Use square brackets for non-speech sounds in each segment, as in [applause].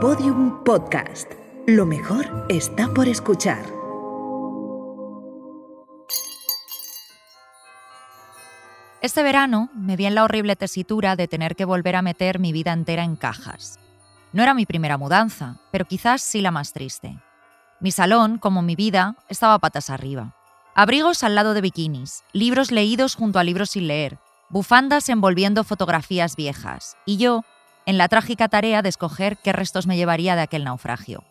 Podium Podcast. Lo mejor está por escuchar. Este verano me vi en la horrible tesitura de tener que volver a meter mi vida entera en cajas. No era mi primera mudanza, pero quizás sí la más triste. Mi salón, como mi vida, estaba patas arriba. Abrigos al lado de bikinis, libros leídos junto a libros sin leer, bufandas envolviendo fotografías viejas, y yo, en la trágica tarea de escoger qué restos me llevaría de aquel naufragio.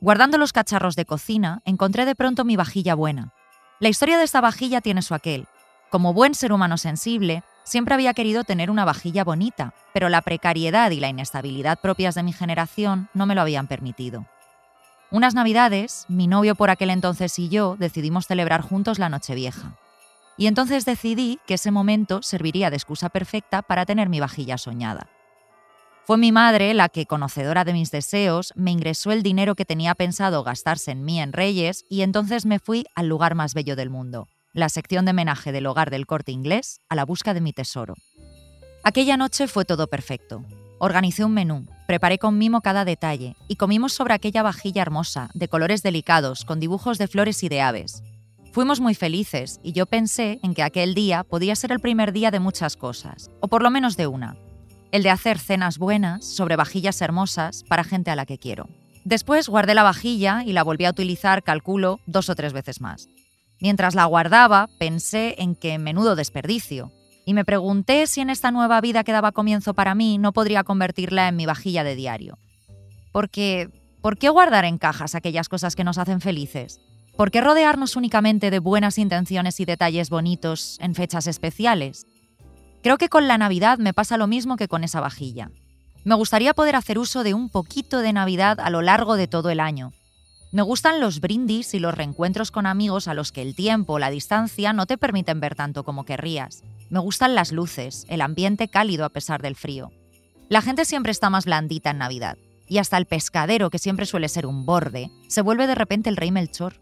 Guardando los cacharros de cocina, encontré de pronto mi vajilla buena. La historia de esta vajilla tiene su aquel, como buen ser humano sensible, siempre había querido tener una vajilla bonita, pero la precariedad y la inestabilidad propias de mi generación no me lo habían permitido. Unas navidades, mi novio por aquel entonces y yo decidimos celebrar juntos la Nochevieja. Y entonces decidí que ese momento serviría de excusa perfecta para tener mi vajilla soñada. Fue mi madre la que, conocedora de mis deseos, me ingresó el dinero que tenía pensado gastarse en mí en Reyes y entonces me fui al lugar más bello del mundo, la sección de homenaje del hogar del corte inglés a la busca de mi tesoro. Aquella noche fue todo perfecto. Organicé un menú, preparé con mimo cada detalle y comimos sobre aquella vajilla hermosa, de colores delicados, con dibujos de flores y de aves. Fuimos muy felices y yo pensé en que aquel día podía ser el primer día de muchas cosas, o por lo menos de una. El de hacer cenas buenas sobre vajillas hermosas para gente a la que quiero. Después guardé la vajilla y la volví a utilizar, calculo, dos o tres veces más. Mientras la guardaba, pensé en que menudo desperdicio, y me pregunté si en esta nueva vida que daba comienzo para mí no podría convertirla en mi vajilla de diario. Porque, ¿por qué guardar en cajas aquellas cosas que nos hacen felices? ¿Por qué rodearnos únicamente de buenas intenciones y detalles bonitos en fechas especiales? Creo que con la Navidad me pasa lo mismo que con esa vajilla. Me gustaría poder hacer uso de un poquito de Navidad a lo largo de todo el año, me gustan los brindis y los reencuentros con amigos a los que el tiempo o la distancia no te permiten ver tanto como querrías. Me gustan las luces, el ambiente cálido a pesar del frío. La gente siempre está más blandita en Navidad, y hasta el pescadero, que siempre suele ser un borde, se vuelve de repente el rey Melchor.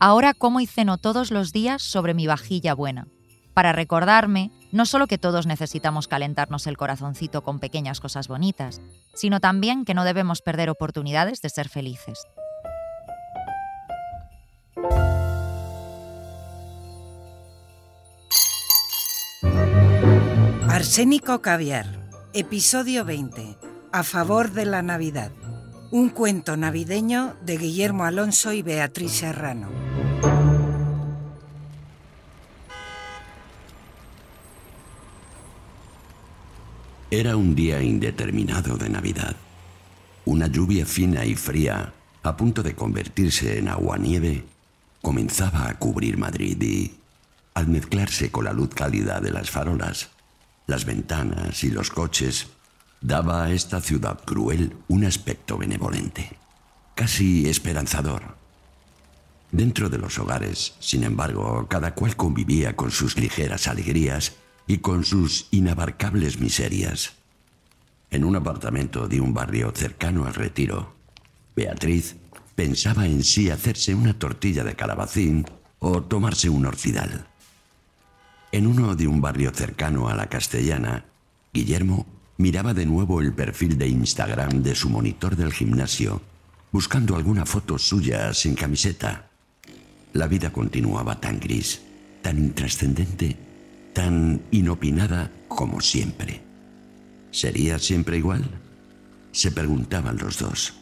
Ahora como y ceno todos los días sobre mi vajilla buena, para recordarme no solo que todos necesitamos calentarnos el corazoncito con pequeñas cosas bonitas, sino también que no debemos perder oportunidades de ser felices. Arsénico Caviar, episodio 20. A favor de la Navidad. Un cuento navideño de Guillermo Alonso y Beatriz Serrano. Era un día indeterminado de Navidad. Una lluvia fina y fría, a punto de convertirse en agua-nieve, comenzaba a cubrir Madrid y, al mezclarse con la luz cálida de las farolas, las ventanas y los coches, daba a esta ciudad cruel un aspecto benevolente, casi esperanzador. Dentro de los hogares, sin embargo, cada cual convivía con sus ligeras alegrías y con sus inabarcables miserias. En un apartamento de un barrio cercano al retiro, Beatriz pensaba en sí hacerse una tortilla de calabacín o tomarse un orfidal. En uno de un barrio cercano a la castellana, Guillermo miraba de nuevo el perfil de Instagram de su monitor del gimnasio, buscando alguna foto suya sin camiseta. La vida continuaba tan gris, tan intrascendente, tan inopinada como siempre. ¿Sería siempre igual? Se preguntaban los dos.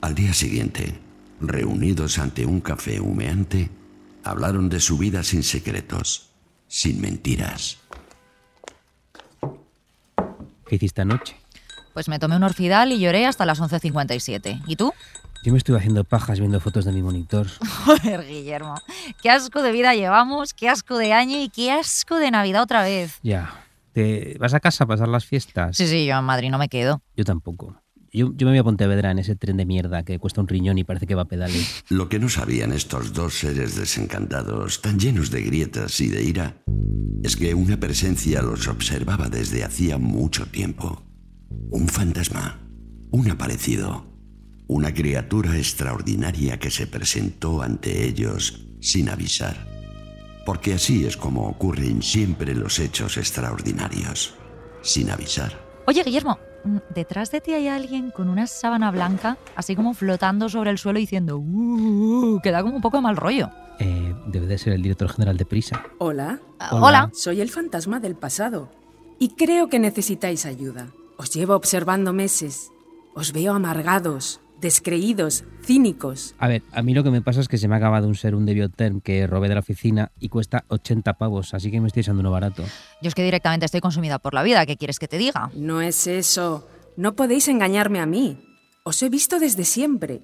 Al día siguiente, reunidos ante un café humeante, hablaron de su vida sin secretos sin mentiras. ¿Qué hiciste anoche? Pues me tomé un orfidal y lloré hasta las 11.57. ¿Y tú? Yo me estuve haciendo pajas viendo fotos de mi monitor. [laughs] Joder, Guillermo. Qué asco de vida llevamos, qué asco de año y qué asco de Navidad otra vez. Ya. ¿Te vas a casa a pasar las fiestas? Sí, sí, yo en Madrid no me quedo. Yo tampoco. Yo, me voy a Pontevedra en ese tren de mierda que cuesta un riñón y parece que va a pedales. [laughs] Lo que no sabían estos dos seres desencantados, tan llenos de grietas y de ira, es que una presencia los observaba desde hacía mucho tiempo. Un fantasma, un aparecido, una criatura extraordinaria que se presentó ante ellos sin avisar. Porque así es como ocurren siempre los hechos extraordinarios, sin avisar. Oye, Guillermo, mm, detrás de ti hay alguien con una sábana blanca, así como flotando sobre el suelo diciendo, uh, que da como un poco de mal rollo. Eh, debe de ser el director general de Prisa. Hola, Ah, Hola. Hola. soy el fantasma del pasado y creo que necesitáis ayuda. Os llevo observando meses. Os veo amargados, descreídos, cínicos. A ver, a mí lo que me pasa es que se me ha acabado un serum de Bioterm que robé de la oficina y cuesta 80 pavos, así que me estoy echando uno barato. Yo es que directamente estoy consumida por la vida, ¿qué quieres que te diga? No es eso. No podéis engañarme a mí. Os he visto desde siempre.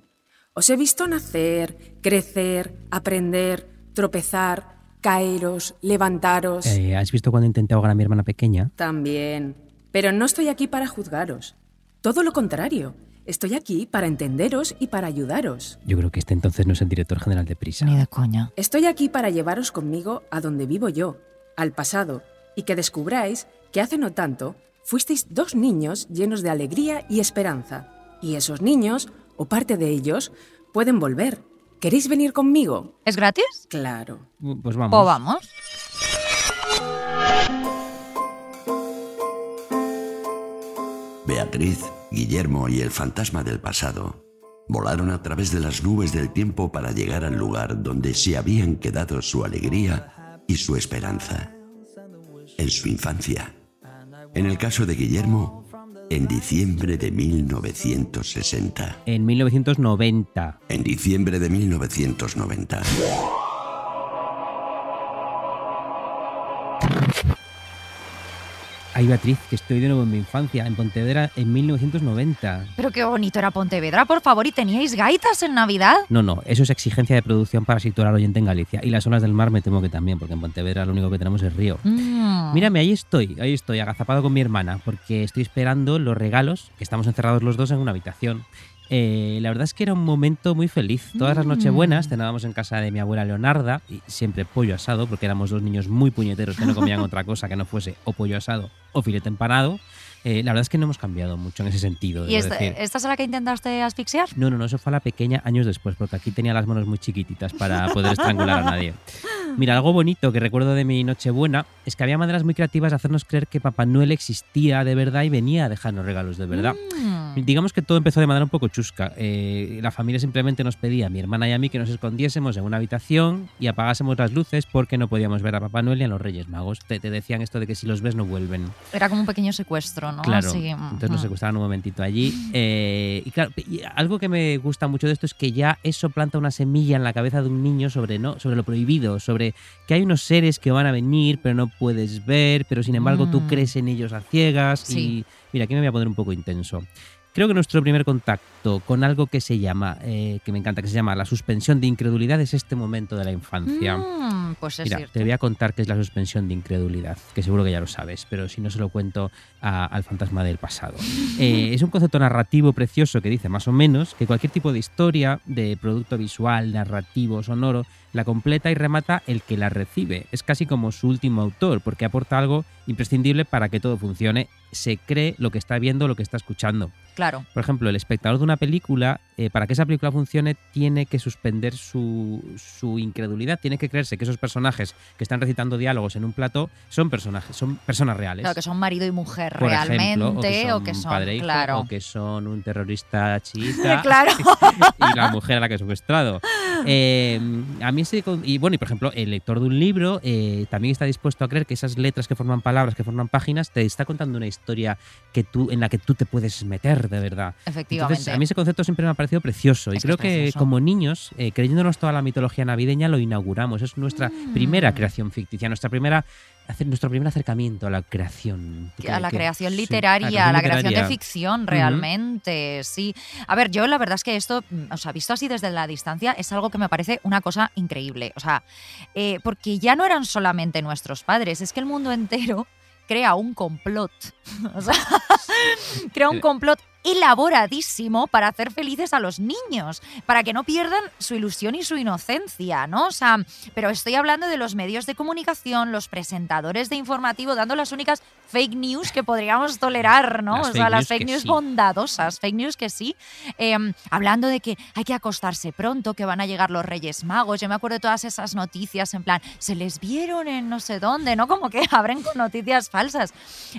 Os he visto nacer, crecer, aprender, tropezar, caeros, levantaros. Eh, ¿Has visto cuando intenté ahogar a mi hermana pequeña? También. Pero no estoy aquí para juzgaros. Todo lo contrario. Estoy aquí para entenderos y para ayudaros. Yo creo que este entonces no es el director general de Prisa. Ni de coña. Estoy aquí para llevaros conmigo a donde vivo yo, al pasado, y que descubráis que hace no tanto fuisteis dos niños llenos de alegría y esperanza. Y esos niños, o parte de ellos, pueden volver. ¿Queréis venir conmigo? ¿Es gratis? Claro. Pues vamos. Pues vamos. Beatriz, Guillermo y el fantasma del pasado volaron a través de las nubes del tiempo para llegar al lugar donde se habían quedado su alegría y su esperanza. En su infancia. En el caso de Guillermo, en diciembre de 1960. En 1990. En diciembre de 1990. Ay, Beatriz, que estoy de nuevo en mi infancia, en Pontevedra, en 1990. Pero qué bonito era Pontevedra, por favor, ¿y teníais gaitas en Navidad? No, no, eso es exigencia de producción para situar al oyente en Galicia. Y las olas del mar me temo que también, porque en Pontevedra lo único que tenemos es río. Mm. Mírame, ahí estoy, ahí estoy, agazapado con mi hermana, porque estoy esperando los regalos, que estamos encerrados los dos en una habitación. Eh, la verdad es que era un momento muy feliz. Todas las nochebuenas cenábamos en casa de mi abuela Leonarda, y siempre pollo asado, porque éramos dos niños muy puñeteros que no comían [laughs] otra cosa que no fuese o pollo asado o filete empanado. Eh, la verdad es que no hemos cambiado mucho en ese sentido. ¿Y esta, decir. esta es la que intentaste asfixiar? No, no, no, eso fue a la pequeña años después, porque aquí tenía las manos muy chiquititas para [laughs] poder estrangular a nadie. Mira, algo bonito que recuerdo de mi Nochebuena es que había maneras muy creativas de hacernos creer que Papá Noel existía de verdad y venía a dejarnos regalos de verdad. Mm. Digamos que todo empezó de manera un poco chusca. Eh, la familia simplemente nos pedía, a mi hermana y a mí, que nos escondiésemos en una habitación y apagásemos las luces porque no podíamos ver a Papá Noel y a los Reyes Magos. Te, te decían esto de que si los ves no vuelven. Era como un pequeño secuestro, ¿no? Claro, Así, entonces nos mm. secuestraron un momentito allí. eh, y claro, y algo que me gusta mucho de esto es que ya eso planta una semilla en la cabeza de un niño sobre, ¿no? sobre lo prohibido, sobre que hay unos seres que van a venir, pero no puedes ver, pero sin embargo tú Mm. crees en ellos a ciegas. Sí. Y mira, aquí me voy a poner un poco intenso. Creo que nuestro primer contacto con algo que se llama, eh, que me encanta, que se llama la suspensión de incredulidad es este momento de la infancia. Mm, pues es Mira, cierto. te voy a contar qué es la suspensión de incredulidad, que seguro que ya lo sabes, pero si no se lo cuento a- al fantasma del pasado. [laughs] Eh, es un concepto narrativo precioso que dice más o menos que cualquier tipo de historia, de producto visual, narrativo, sonoro, la completa y remata el que la recibe. Es casi como su último autor, porque aporta algo imprescindible para que todo funcione. Se cree lo que está viendo, lo que está escuchando. Claro. Por ejemplo, el espectador de una película, eh, para que esa película funcione, tiene que suspender su, su incredulidad, tiene que creerse que esos personajes que están recitando diálogos en un plató son personajes, son personas reales. Claro, que son marido y mujer Por ejemplo, realmente, o que son, padre e hijo, claro. o que son un terrorista [laughs] chiita claro. [laughs] y la mujer a la que he secuestrado. Eh, a mí con- y bueno, y por ejemplo, el lector de un libro eh, también está dispuesto a creer que esas letras que forman palabras, que forman páginas, te está contando una historia que tú, en la que tú te puedes meter de verdad. Efectivamente. Entonces, a mí ese concepto siempre me ha parecido precioso y Es creo que como niños, eh, creyéndonos toda la mitología navideña, lo inauguramos. Es nuestra Mm. primera creación ficticia, nuestra primera, hacer nuestro primer acercamiento a la creación. ¿Tú a la creación Sí, literaria, a la creación de ficción, realmente, sí. A ver, yo la verdad es que esto, mm, o sea, visto así desde la distancia, es algo que me parece una cosa increíble. O sea, eh, porque ya no eran solamente nuestros padres, es que el mundo entero crea un complot. [laughs] O sea, crea un complot elaboradísimo para hacer felices a los niños, para que no pierdan su ilusión y su inocencia, ¿no? O sea, pero estoy hablando de los medios de comunicación, los presentadores de informativo dando las únicas fake news que podríamos tolerar, ¿no? Las o sea, las fake news sí. bondadosas, fake news que sí. Em, hablando de que hay que acostarse pronto, que van a llegar los Reyes Magos. Yo me acuerdo de todas esas noticias en plan, se les vieron en no sé dónde, ¿no? Como que [laughs] abren con noticias falsas.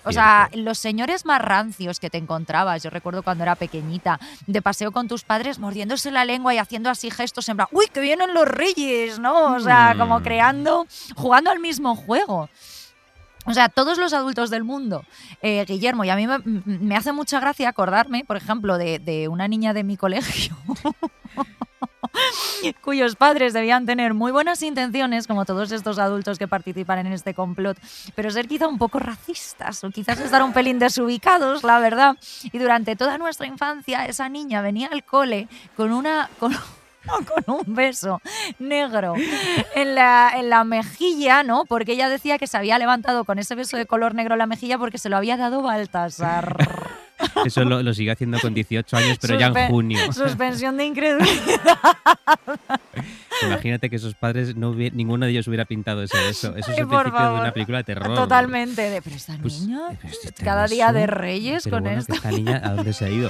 O sea, los señores más rancios que te encontrabas, yo recuerdo cuando era pequeñita, de paseo con tus padres, mordiéndose la lengua y haciendo así gestos en plan, uy, que vienen los Reyes, ¿no? O sea, como Mm. creando, jugando al mismo juego. O sea, todos los adultos del mundo, eh, Guillermo, y a mí me, me hace mucha gracia acordarme, por ejemplo, de, de una niña de mi colegio. [laughs] [laughs] cuyos padres debían tener muy buenas intenciones, como todos estos adultos que participan en este complot, pero ser quizá un poco racistas o quizás estar un pelín desubicados, la verdad. Y durante toda nuestra infancia esa niña venía al cole con una... Con, [laughs] con un beso negro en la, en la mejilla, ¿no? Porque ella decía que se había levantado con ese beso de color negro en la mejilla porque se lo había dado Baltasar. [laughs] Eso lo, lo sigue haciendo con 18 años, pero ya en junio. Suspensión de incredulidad. Imagínate que esos padres, no hubi- ninguno de ellos hubiera pintado ese beso. Eso es el principio de una película de terror. Totalmente. De, pero esta Pues, niña, este cada día de Reyes pero con bueno, esto. que esta niña, ¿a dónde se ha ido?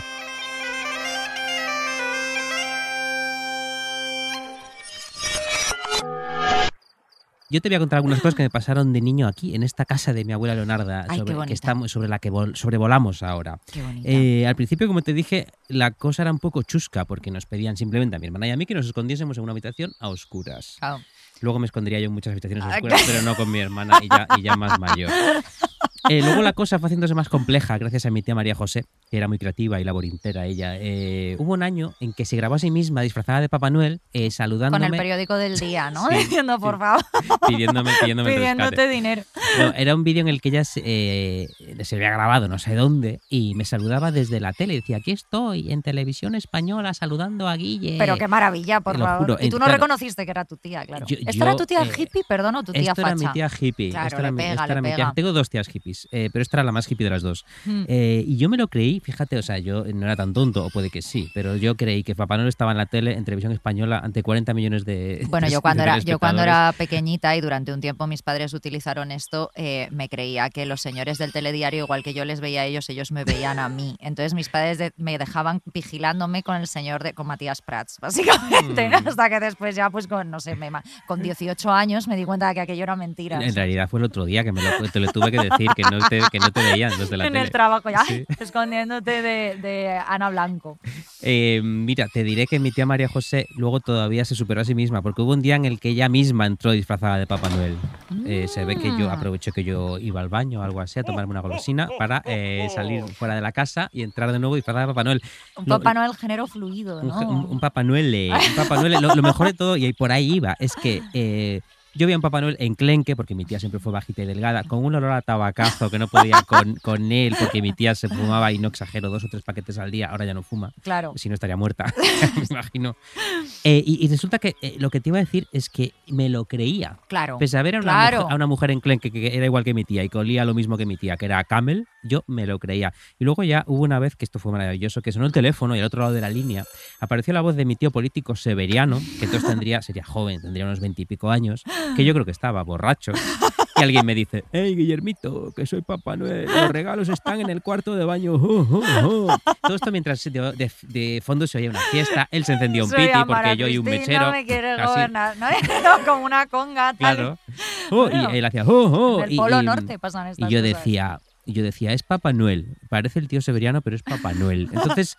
Yo te voy a contar algunas cosas que me pasaron de niño aquí, en esta casa de mi abuela Leonarda, Ay, sobre, que estamos, sobre la que vol- sobrevolamos ahora. Qué. Eh, al principio, como te dije, la cosa era un poco chusca, porque nos pedían simplemente a mi hermana y a mí que nos escondiésemos en una habitación a oscuras. Claro. Luego me escondería yo en muchas habitaciones Ah, oscuras, pero no con mi hermana y ya, y ya más mayor. [laughs] Eh, luego la cosa fue haciéndose más compleja gracias a mi tía María José, que era muy creativa y laborintera ella. Eh, hubo un año en que se grabó a sí misma disfrazada de Papá Noel, eh, Con saludándome, el periódico del [laughs] día, ¿no? Sí, Diciendo, por favor, [laughs] pidiéndome, pidiéndome pidiéndote dinero. No, era un vídeo en el que ella se, eh, se había grabado no sé dónde y me saludaba desde la tele. Decía, aquí estoy en televisión española saludando a Guille. Pero qué maravilla, por favor. juro, y tú no claro. reconociste que era tu tía, claro. Yo- ¿Esta yo, era tu tía hippie, perdón, tu tía Esto era facha? mi tía hippie. Claro, era le pega, esta le era mi tía- pega. Tengo dos tías hippies, eh, pero esta era la más hippie de las dos. Mm. Eh, y yo me lo creí, fíjate, o sea, yo no era tan tonto, o puede que sí, pero yo creí que Papá Noel estaba en la tele, en televisión española, ante 40 millones de. [laughs] Bueno, yo cuando, era, yo cuando era pequeñita y durante un tiempo mis padres utilizaron esto, eh, me creía que los señores del telediario, igual que yo les veía a ellos, ellos me veían a mí. Entonces mis padres de- me dejaban vigilándome con el señor, de, con Matías Prats, [laughs] básicamente, Mm. hasta que después ya, pues con, no sé, me con 18 años me di cuenta de que aquello era mentira. En realidad fue el otro día que me lo, te lo tuve que decir, que no te, que no te veían los de la [laughs] en tele. el trabajo, ya, Sí. [laughs] escondiéndote de, de Ana Blanco. Eh, mira, te diré que mi tía María José luego todavía se superó a sí misma, porque hubo un día en el que ella misma entró disfrazada de Papá Noel. Eh, se ve que yo Mm. aproveché que yo iba al baño o algo así a tomarme una golosina para eh, salir fuera de la casa y entrar de nuevo disfrazada de Papá Noel. Un Lo- Papá Noel género fluido, un, ¿no? un- un Papá Noel. un Papá Noel. Lo, lo mejor de todo, y por ahí iba, es que [laughs] yo vi a un Papá Noel enclenque, porque mi tía siempre fue bajita y delgada, con un olor a tabacazo que no podía con, [laughs] con él, porque mi tía se fumaba, y no exagero, dos o tres paquetes al día, ahora ya no fuma Claro. si no estaría muerta, [laughs] [laughs] me imagino. Eh, y, y resulta que eh, lo que te iba a decir es que me lo creía. Claro. Pese a ver a una, Claro. mujer, a una mujer enclenque que era igual que mi tía y que olía lo mismo que mi tía, que era Camel, yo me lo creía. Y luego ya hubo una vez que esto fue maravilloso, que sonó el teléfono y al otro lado de la línea apareció la voz de mi tío político Severiano, que entonces tendría, sería joven, tendría unos veintipico años, que yo creo que estaba borracho. Y alguien me dice, hey Guillermito, que soy Papá Noel, los regalos están en el cuarto de baño. jo, jo, jo". Todo esto mientras de, de- de fondo se oía una fiesta, él se encendió un Soy piti porque yo y un mechero. me quiere así, gobernar, ¿no? [laughs] No, como una conga. tal. Claro. Oh, Bueno, y él hacía, oh, oh, En el y- Polo y- Norte pasan estas y yo cosas. decía, y yo decía, es Papá Noel. Parece el tío Severiano, pero es Papá Noel. Entonces,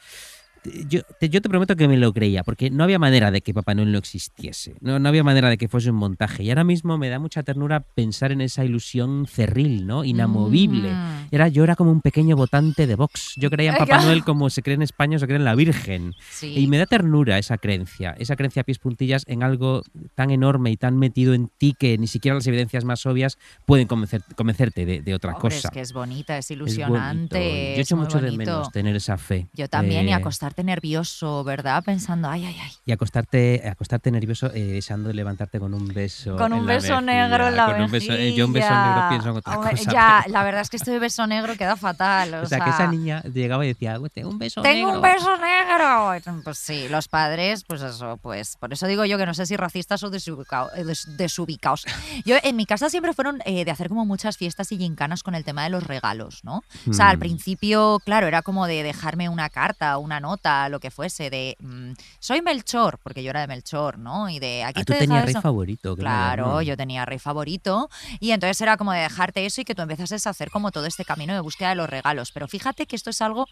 yo te, yo te prometo que me lo creía, porque no había manera de que Papá Noel no existiese. No, no había manera de que fuese un montaje. Y ahora mismo me da mucha ternura pensar en esa ilusión cerril, ¿no? Inamovible. Mm. Era, yo era como un pequeño votante de Vox. Yo creía en Papá. Noel como se cree en España o se cree en la Virgen. Sí. Y me da ternura esa creencia, esa creencia a pies puntillas en algo tan enorme y tan metido en ti que ni siquiera las evidencias más obvias pueden convencer- convencerte de, de otra Hombre, cosa. Es que es bonita, es Es ilusionante. bonito. Yo es echo mucho de bonito. menos tener esa fe. Yo también, y Eh, acostarme acostarte nervioso, ¿verdad? Pensando, ay, ay, ay. Y acostarte, acostarte nervioso, eh, deseando levantarte con un beso. Con un en la beso mejilla, negro en la con un beso- eh, yo un beso negro pienso en otra cosa. Ya, la verdad es que este beso negro queda fatal. O, o sea, que esa niña llegaba y decía, "Uy, tengo un beso Tengo negro. un beso negro. Pues sí, los padres, pues eso, pues por eso digo yo que no sé si racistas o desubicao- eh, des- desubicados. Yo en mi casa siempre fueron eh, de hacer como muchas fiestas y gincanas con el tema de los regalos, ¿no? O sea, al Mm. principio, claro, era como de dejarme una carta, una nota, lo que fuese, de mm, soy Melchor, porque yo era de Melchor, ¿no? Y de aquí Ah, tú te tenías rey eso. favorito. Claro, ¿no? yo tenía rey favorito y entonces era como de dejarte eso y que tú empezases a hacer como todo este camino de búsqueda de los regalos. Pero fíjate que esto es algo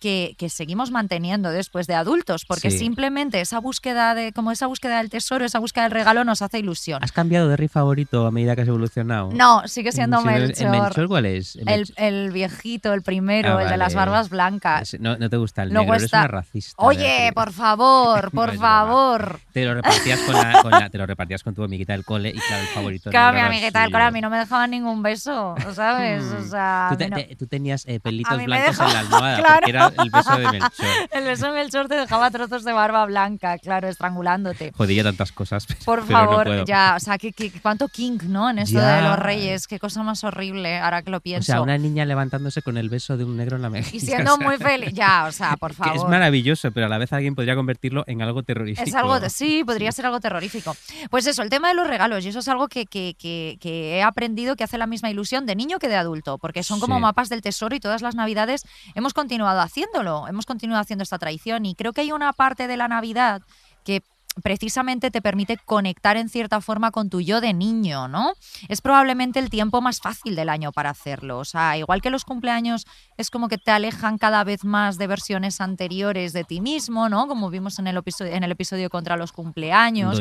que, que seguimos manteniendo después de adultos, porque Sí. simplemente esa búsqueda de, como esa búsqueda del tesoro, esa búsqueda del regalo nos hace ilusión. ¿Has cambiado de rey favorito a medida que has evolucionado? No, sigue siendo Sí, ¿el- Melchor. ¿El Melchor cuál es? El El, viejito, el primero, Ah, el de las barbas blancas. No, no te gusta el Luego negro, está- racista. Oye, por favor, [laughs] por favor. Te lo repartías con, la, con la- te lo repartías con tu amiguita del cole y claro, el favorito. Claro, mi amiguita del cole a mí no me dejaban ningún beso, ¿sabes? O sea, Tú, a te- mí no- te- tú tenías eh, pelitos blancos en la almohada claro. [laughs] porque era el beso de Melchor. [laughs] El beso de Melchor te dejaba trozos de barba blanca, claro, estrangulándote. Jodía tantas cosas. pero- Por pero no favor, ya, o sea, que, que- cuánto king, ¿no? En esto Ya. de los reyes, qué cosa más horrible, ahora que lo O pienso. sea, una niña levantándose con el beso de un negro en la mejilla. y siendo o sea, muy feliz, ya, o sea, por favor. es maravilloso, pero a la vez alguien podría convertirlo en algo terrorífico. Es algo, sí, podría ser algo terrorífico. Pues eso, el tema de los regalos, y eso es algo que, que- que- que he aprendido que hace la misma ilusión de niño que de adulto, porque son como Sí. mapas del tesoro y todas las navidades hemos continuado haciéndolo, hemos continuado haciendo esta tradición y creo que hay una parte de la Navidad que precisamente te permite conectar en cierta forma con tu yo de niño, ¿no? Es probablemente el tiempo más fácil del año para hacerlo. O sea, igual que los cumpleaños es como que te alejan cada vez más de versiones anteriores de ti mismo, ¿no? Como vimos en el episodio, en el episodio contra los cumpleaños.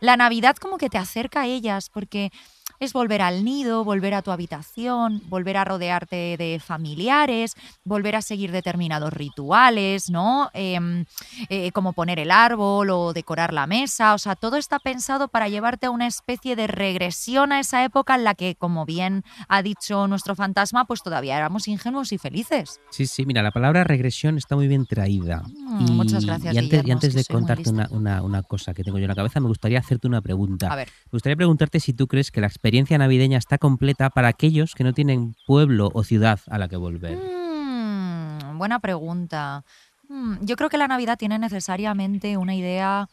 La Navidad como que te acerca a ellas porque es volver al nido, volver a tu habitación, volver a rodearte de familiares, volver a seguir determinados rituales, ¿no? Em, eh, como poner el árbol o decorar la mesa, o sea, todo está pensado para llevarte a una especie de regresión a esa época en la que, como bien ha dicho nuestro fantasma, pues todavía éramos ingenuos y felices. Sí, sí, mira, la palabra regresión está muy bien traída. Mm, muchas gracias, Y antes, y antes de contarte una- una cosa que tengo yo en la cabeza, me gustaría hacerte una pregunta. A ver, Me gustaría preguntarte si tú crees que la experiencia navideña está completa para aquellos que no tienen pueblo o ciudad a la que volver. Mm, buena pregunta. Mm, yo creo que la Navidad tiene necesariamente una idea,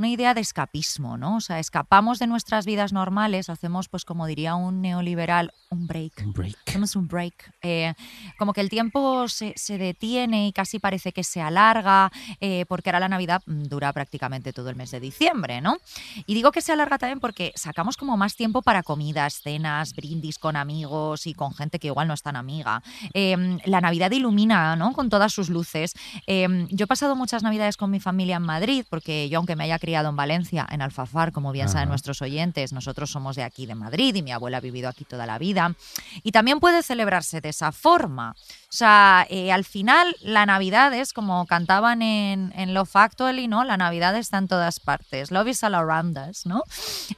una idea de escapismo, ¿no? O sea, escapamos de nuestras vidas normales, hacemos, pues como diría un neoliberal, un break. Un break. Hacemos un break. eh, como que el tiempo se, se detiene y casi parece que se alarga, eh, porque ahora la Navidad mm, dura prácticamente todo el mes de diciembre, ¿no? Y digo que se alarga también porque sacamos como más tiempo para comidas, cenas, brindis con amigos y con gente que igual no es tan amiga. Eh, la Navidad ilumina, ¿no? Con todas sus luces. Eh, yo he pasado muchas Navidades con mi familia en Madrid, porque yo, aunque me haya criado en Valencia, en Alfafar, como bien saben nuestros oyentes, nosotros somos de aquí, de Madrid, y mi abuela ha vivido aquí toda la vida. Y también puede celebrarse de esa forma. O sea, eh, al final la Navidad es como cantaban en, en Love Actually, ¿no? La Navidad está en todas partes. Love is all around us, ¿no?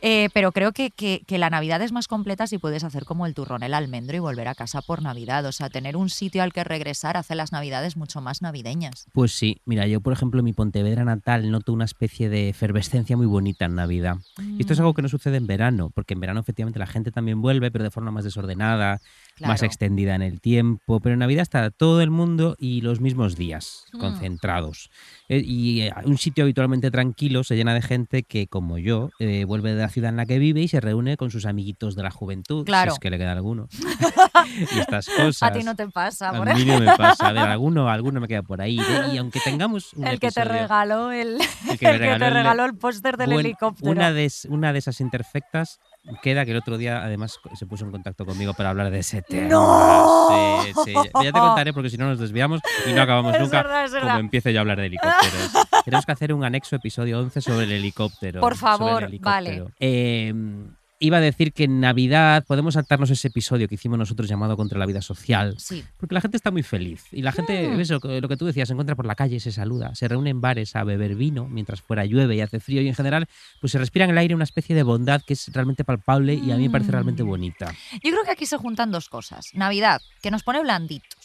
Eh, pero creo que, que- que la Navidad es más completa si puedes hacer como el turrón, el almendro y volver a casa por Navidad. O sea, tener un sitio al que regresar hace las Navidades mucho más navideñas. Pues sí, mira, yo por ejemplo en mi Pontevedra natal noto una especie de efervescencia muy bonita en Navidad. Y esto es Mm. algo que no sucede en verano, porque en verano efectivamente la gente también vuelve, pero de forma más desordenada, más Claro. extendida en el tiempo. Pero en Navidad está todo el mundo y los mismos días, Mm. concentrados. Eh, y eh, un sitio habitualmente tranquilo se llena de gente que, como yo, eh, vuelve de la ciudad en la que vive y se reúne con sus amiguitos de la juventud, Claro. si es que le queda alguno. [laughs] y estas cosas. A ti no te pasa, A por mí no me pasa. A ver, alguno, alguno me queda por ahí. Y aunque tengamos un El que te regaló el, el que me [laughs] el que te regaló el- póster del Buen- helicóptero. Una de, una de esas imperfectas queda que el otro día además se puso en contacto conmigo para hablar de ese tema. ¡No! Sí, sí. Ya- te contaré porque si no nos desviamos y no acabamos Es nunca verdad, como verdad. empiece yo a hablar de helicópteros. [laughs] Tenemos que hacer un anexo episodio 11 sobre el helicóptero. Por favor, helicóptero. vale. Eh, iba a decir que en Navidad podemos saltarnos ese episodio que hicimos nosotros llamado Contra la Vida Social. Sí. Porque la gente está muy feliz. Y la gente, Mm. eso, lo que tú decías, se encuentra por la calle, se saluda, se reúne en bares a beber vino mientras fuera llueve y hace frío. Y en general, pues se respira en el aire una especie de bondad que es realmente palpable y a mí me parece realmente Mm. bonita. Yo creo que aquí se juntan dos cosas. Navidad, que nos pone blanditos.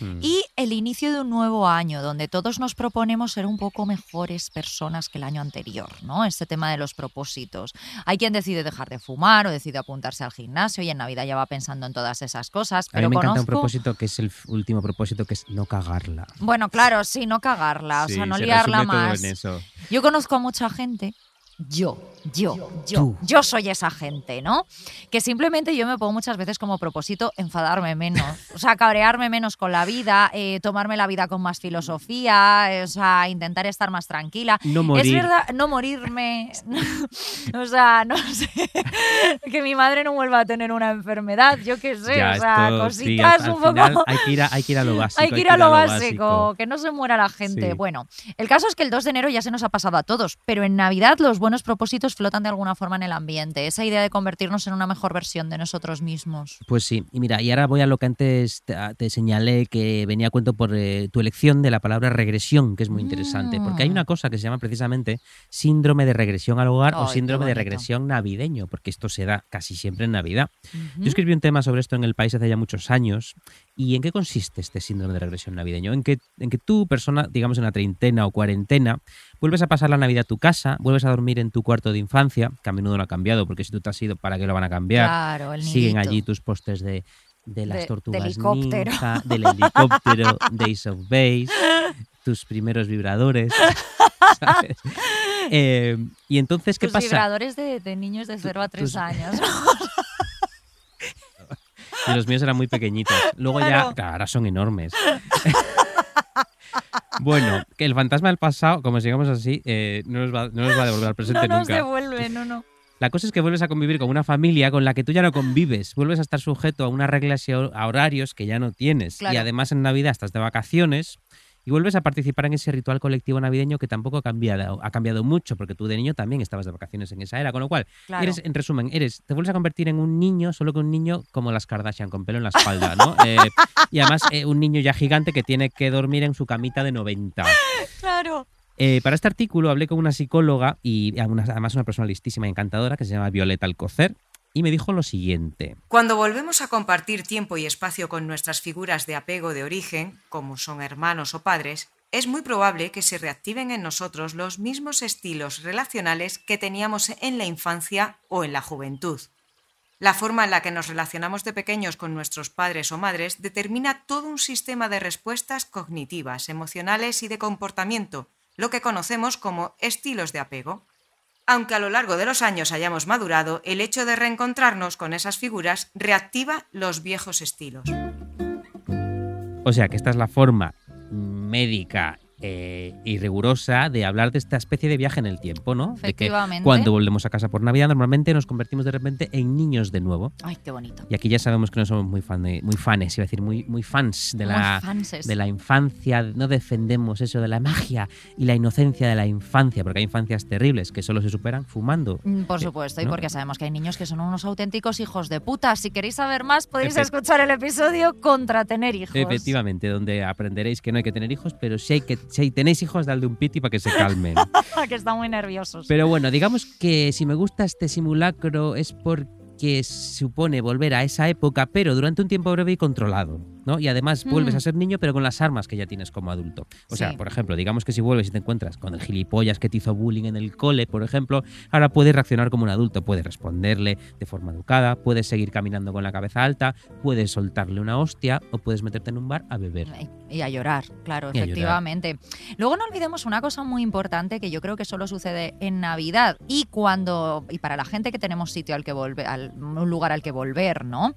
Mm. Y el inicio de un nuevo año, donde todos nos proponemos ser un poco mejores personas que el año anterior, ¿no? Este tema de los propósitos. Hay quien decide dejar de fumar o decide apuntarse al gimnasio y en Navidad ya va pensando en todas esas cosas. A mí Pero me encanta un conozco- propósito que es el último propósito, que es no cagarla. Bueno, claro, sí, no cagarla, o sea, no se liarla todo más. en eso. Yo conozco a mucha gente, yo, yo, yo, Tú. yo soy esa gente, ¿no? Que simplemente yo me pongo muchas veces como propósito enfadarme menos, o sea, cabrearme menos con la vida, eh, tomarme la vida con más filosofía, eh, o sea, intentar estar más tranquila. No morir. Es verdad, no morirme, [laughs] o sea, no sé, que mi madre no vuelva a tener una enfermedad, yo qué sé, Ya, o sea, esto, sí, cositas al un poco... final hay que, ir a, hay que ir a lo básico. Hay que ir a lo básico, que no se muera la gente. Sí. Bueno, el caso es que el 2 de enero ya se nos ha pasado a todos, pero en Navidad los buenos propósitos flotan de alguna forma en el ambiente. Esa idea de convertirnos en una mejor versión de nosotros mismos. Pues sí, y mira, y ahora voy a lo que antes te, te señalé que venía a cuento por eh, tu elección de la palabra regresión, que es muy interesante, porque hay Mm. una cosa que se llama precisamente síndrome de regresión al hogar o síndrome de regresión navideño, porque esto se da casi siempre en Navidad. Yo escribí un tema sobre esto en el país hace ya muchos años. ¿Y en qué consiste este síndrome de regresión navideño? En que, en que tú, persona, digamos en la treintena o cuarentena, vuelves a pasar la Navidad a tu casa, vuelves a dormir en tu cuarto de infancia, que a menudo no ha cambiado, porque si tú te has ido, ¿para qué lo van a cambiar? Claro, el Siguen allí tus postes de, de las De- tortugas del helicóptero. ninja, del helicóptero, Days of Base, tus primeros vibradores, [laughs] ¿sabes? Eh, y entonces, ¿qué Tus pasa? vibradores de, de niños de 0 a 3 tus- años. [laughs] Y los míos eran muy pequeñitos. Luego Claro. ya, claro, ahora son enormes. [laughs] bueno, que el fantasma del pasado, como sigamos así, eh, no, nos va, no nos va a devolver al [laughs] presente no nos nunca. devuelve, no, no. La cosa es que vuelves a convivir con una familia con la que tú ya no convives. Vuelves a estar sujeto a unas reglas y a horarios que ya no tienes. Claro. Y además en Navidad estás de vacaciones y vuelves a participar en ese ritual colectivo navideño que tampoco ha cambiado, ha cambiado mucho, porque tú de niño también estabas de vacaciones en esa era. Con lo cual, Claro. eres, en resumen, eres, te vuelves a convertir en un niño, solo que un niño como las Kardashian, con pelo en la espalda, ¿no? [laughs] Eh, y además eh, un niño ya gigante que tiene que dormir en su camita de 90. Claro. Eh, para este artículo hablé con una psicóloga y además una persona listísima y encantadora que se llama Violeta Alcocer y me dijo lo siguiente. Cuando volvemos a compartir tiempo y espacio con nuestras figuras de apego de origen, como son hermanos o padres, es muy probable que se reactiven en nosotros los mismos estilos relacionales que teníamos en la infancia o en la juventud. La forma en la que nos relacionamos de pequeños con nuestros padres o madres determina todo un sistema de respuestas cognitivas, emocionales y de comportamiento, lo que conocemos como estilos de apego. Aunque a lo largo de los años hayamos madurado, el hecho de reencontrarnos con esas figuras reactiva los viejos estilos. O sea que esta es la forma médica eh, y rigurosa de hablar de esta especie de viaje en el tiempo, ¿no? De que Efectivamente. cuando volvemos a casa por Navidad normalmente nos convertimos de repente en niños de nuevo. Ay, qué bonito. Y aquí ya sabemos que no somos muy, fan de- muy fanes, iba a decir, muy, muy fans de Muy la, fanses. de la infancia. No defendemos eso de la magia y la inocencia de la infancia, porque hay infancias terribles que solo se superan fumando. Mm, Por Eh, supuesto, y porque sabemos que hay niños que son unos auténticos hijos de puta. Si queréis saber más, podéis escuchar el episodio contra tener hijos. Efectivamente, donde aprenderéis que no hay que tener hijos, pero si, hay que, si tenéis hijos, dadle un piti para que se calmen. [laughs] que están muy nerviosos. Pero bueno, digamos que si me gusta este simulacro es porque supone volver a esa época, pero durante un tiempo breve y controlado, ¿no? Y además Mm. vuelves a ser niño, pero con las armas que ya tienes como adulto. O sea, por ejemplo, digamos que si vuelves y te encuentras con el gilipollas que te hizo bullying en el cole, por ejemplo, ahora puedes reaccionar como un adulto, puedes responderle de forma educada, puedes seguir caminando con la cabeza alta, puedes soltarle una hostia o puedes meterte en un bar a beber. Y- a llorar, claro, Y a llorar. efectivamente. Luego no olvidemos una cosa muy importante que yo creo que solo sucede en Navidad y cuando y para la gente que tenemos sitio al que volver, al, un lugar al que volver, ¿no?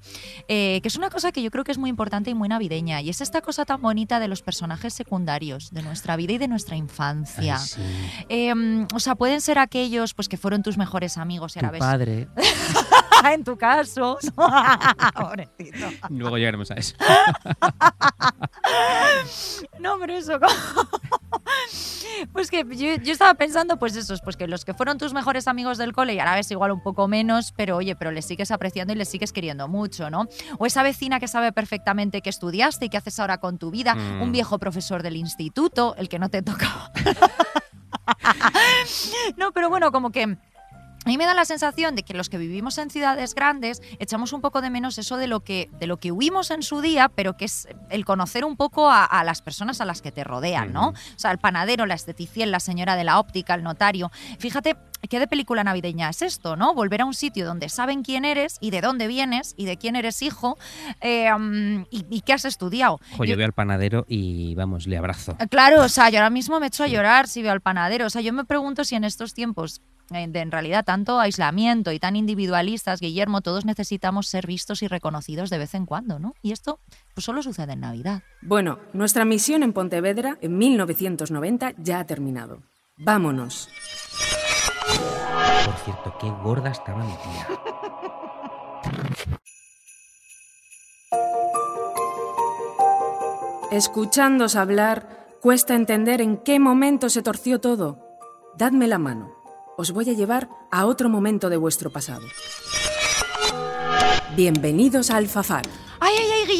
Eh, que es una cosa que yo creo que es muy importante y muy navideña y es esta cosa tan bonita de los personajes secundarios de nuestra vida y de nuestra infancia. Ay, sí. Eh, o sea, pueden ser aquellos pues que fueron tus mejores amigos y Tu ahora ves padre. [laughs] en tu caso. [laughs] Pobrecito. Luego llegaremos a eso. [laughs] No, pero eso. Pues que yo, yo estaba pensando, pues esos, pues que los que fueron tus mejores amigos del cole y ahora ves igual un poco menos, pero oye, pero les sigues apreciando y les sigues queriendo mucho, ¿no? O esa vecina que sabe perfectamente qué estudiaste y qué haces ahora con tu vida, Mm. un viejo profesor del instituto, el que no te tocaba. [laughs] no, pero bueno, como que a mí me da la sensación de que los que vivimos en ciudades grandes echamos un poco de menos eso de lo que, de lo que huimos en su día, pero que es el conocer un poco a, a las personas a las que te rodean, ¿no? O sea, el panadero, la esteticien, la señora de la óptica, el notario. Fíjate ¿Qué de película navideña es esto, no? Volver a un sitio donde saben quién eres y de dónde vienes y de quién eres hijo eh, um, y, y qué has estudiado. Jo, yo veo al panadero y vamos, le abrazo. Claro, o sea, yo ahora mismo me echo a llorar si veo al panadero. O sea, yo me pregunto si en estos tiempos eh, de en realidad tanto aislamiento y tan individualistas, Guillermo, todos necesitamos ser vistos y reconocidos de vez en cuando, ¿no? Y esto pues solo sucede en Navidad. Bueno, nuestra misión en Pontevedra en 1990 ya ha terminado. Vámonos. Por cierto, qué gorda estaba mi tía. Escuchándos hablar, cuesta entender en qué momento se torció todo. Dadme la mano. Os voy a llevar a otro momento de vuestro pasado. Bienvenidos a Alfafar.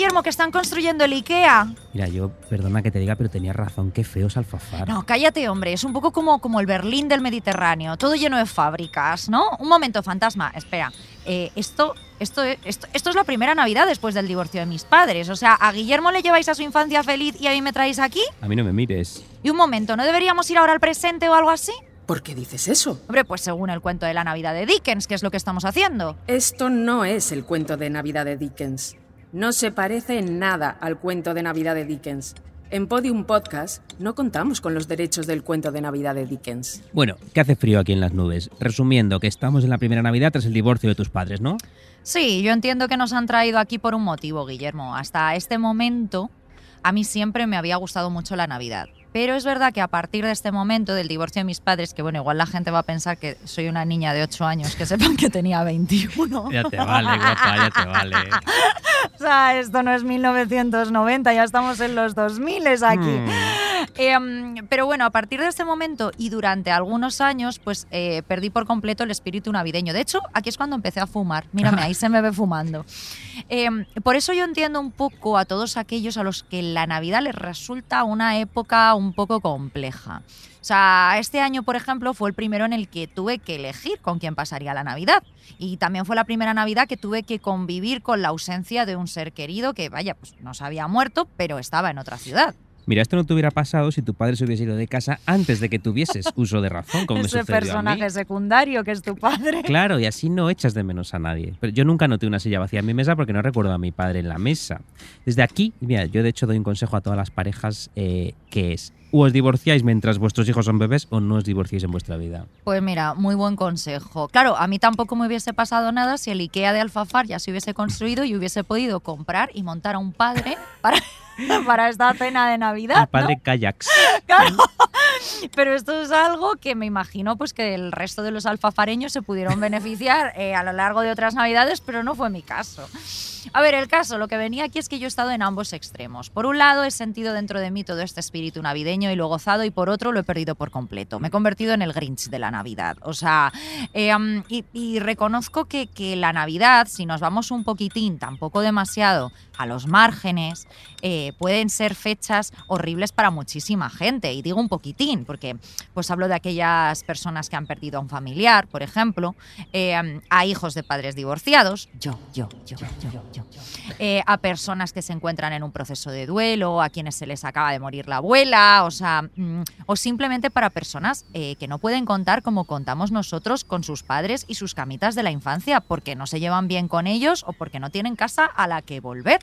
¡Ay, ay, ay, Guillermo, que están construyendo el IKEA! Mira, yo, perdona que te diga, pero tenía razón, qué feos alfafar. No, cállate, hombre. Es un poco como, como el Berlín del Mediterráneo, todo lleno de fábricas, ¿no? Un momento, fantasma, espera. Eh, esto, esto, esto, esto es la primera Navidad después del divorcio de mis padres. O sea, ¿a Guillermo le lleváis a su infancia feliz y a mí me traéis aquí? A mí no me mires. Y un momento, ¿no deberíamos ir ahora al presente o algo así? ¿Por qué dices eso? Hombre, pues según el cuento de la Navidad de Dickens, que es lo que estamos haciendo. Esto no es el cuento de Navidad de Dickens. No se parece en nada al cuento de Navidad de Dickens. En Podium Podcast no contamos con los derechos del cuento de Navidad de Dickens. Bueno, que hace frío aquí en las nubes. Resumiendo, que estamos en la primera Navidad tras el divorcio de tus padres, ¿no? Sí, yo entiendo que nos han traído aquí por un motivo, Guillermo. Hasta este momento, a mí siempre me había gustado mucho la Navidad. Pero es verdad que a partir de este momento del divorcio de mis padres, que bueno, igual la gente va a pensar que soy una niña de 8 años, que sepan que tenía 21. Ya te vale, guapa, ya te vale. [laughs] O sea, esto no es 1990, ya estamos en los 2000 aquí. Hmm. [laughs] Eh, pero bueno, a partir de este momento y durante algunos años, pues eh, perdí por completo el espíritu navideño. De hecho, aquí es cuando empecé a fumar. Mírame, ahí se me ve fumando. Eh, por eso yo entiendo un poco a todos aquellos a los que la Navidad les resulta una época un poco compleja. O sea, este año, por ejemplo, fue el primero en el que tuve que elegir con quién pasaría la Navidad. Y también fue la primera Navidad que tuve que convivir con la ausencia de un ser querido que, vaya, pues no se había muerto, pero estaba en otra ciudad. Mira, esto no te hubiera pasado si tu padre se hubiese ido de casa antes de que tuvieses [laughs] uso de razón, como me Ese sucedió a personaje mí. secundario que es tu padre. Claro, y así no echas de menos a nadie. Pero yo nunca noté una silla vacía en mi mesa porque no recuerdo a mi padre en la mesa. Desde aquí, mira, yo de hecho doy un consejo a todas las parejas eh, que es, o os divorciáis mientras vuestros hijos son bebés o no os divorciéis en vuestra vida. Pues mira, muy buen consejo. Claro, a mí tampoco me hubiese pasado nada si el IKEA de Alfafar ya se hubiese construido y hubiese podido comprar y montar a un padre para, [laughs] para esta cena de Navidad. El padre ¿no? kayaks. [laughs] Claro. Pero esto es algo que me imagino pues que el resto de los alfafareños se pudieron beneficiar eh, a lo largo de otras navidades, pero no fue mi caso. A ver, el caso, lo que venía aquí es que yo he estado en ambos extremos. Por un lado, he sentido dentro de mí todo este espíritu navideño y lo he gozado, y por otro, lo he perdido por completo. Me he convertido en el Grinch de la Navidad. O sea, eh, y, y reconozco que, que la Navidad, si nos vamos un poquitín, tampoco demasiado, a los márgenes, eh, pueden ser fechas horribles para muchísima gente. Y digo un poquitín, porque pues hablo de aquellas personas que han perdido a un familiar, por ejemplo, eh, a hijos de padres divorciados, yo, yo, yo, yo, yo, yo. Eh, a personas que se encuentran en un proceso de duelo, a quienes se les acaba de morir la abuela, o sea, mm, o simplemente para personas eh, que no pueden contar como contamos nosotros con sus padres y sus camitas de la infancia, porque no se llevan bien con ellos o porque no tienen casa a la que volver.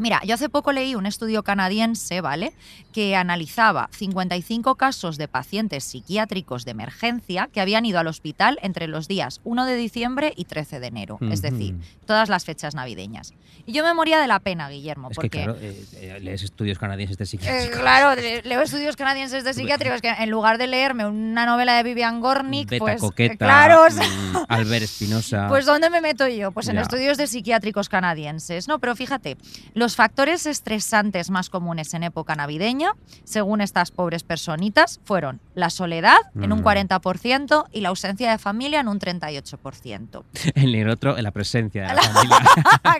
Mira, yo hace poco leí un estudio canadiense, ¿vale? Que analizaba 55 casos de pacientes psiquiátricos de emergencia que habían ido al hospital entre los días 1 de diciembre y 13 de enero, es decir, todas las fechas navideñas. Y yo me moría de la pena, Guillermo, Es porque... que claro, eh, eh, lees estudios canadienses de Eh, psiquiátricos. claro, le- leo estudios canadienses de psiquiátricos que en lugar de leerme una novela de Vivian Gornick, Beta pues Coqueta, claro, o sea, mm, Albert Espinosa. [laughs] pues ¿dónde me meto yo? Pues en Ya. estudios de psiquiátricos canadienses. No, pero fíjate, los factores estresantes más comunes en época navideña, según estas pobres personitas, fueron la soledad en un Mm. 40% y la ausencia de familia en un 38%. [laughs] en el otro, en la presencia de la [laughs] familia.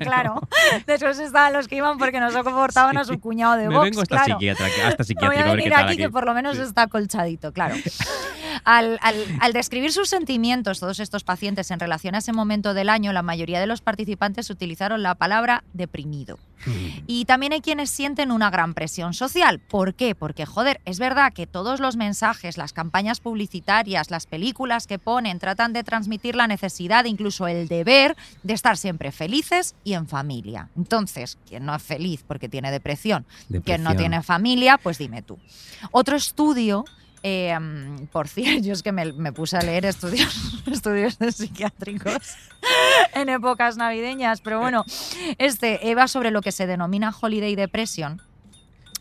claro, después estaban los que iban porque no soportaban a su cuñado de Me Vox, vengo hasta claro. psiquiatra, hasta Me voy psiquiátrico a venir aquí, aquí. que por lo menos Sí. está colchadito, claro. [laughs] al, al- al describir sus sentimientos, todos estos pacientes en relación a ese momento del año, la mayoría de los participantes utilizaron la palabra deprimido. Y también hay quienes sienten una gran presión social. ¿Por qué? Porque, joder, es verdad que todos los mensajes, las campañas publicitarias, las películas que ponen, tratan de transmitir la necesidad, incluso el deber, de estar siempre felices y en familia. Entonces, quien no es feliz porque tiene depresión, quien no Depresión. tiene familia, pues dime tú. Otro estudio. Eh, por cierto, [laughs] yo es que me, me puse a leer estudios, [laughs] estudios de psiquiátricos [laughs] en épocas navideñas, pero bueno, este iba sobre lo que se denomina holiday depression.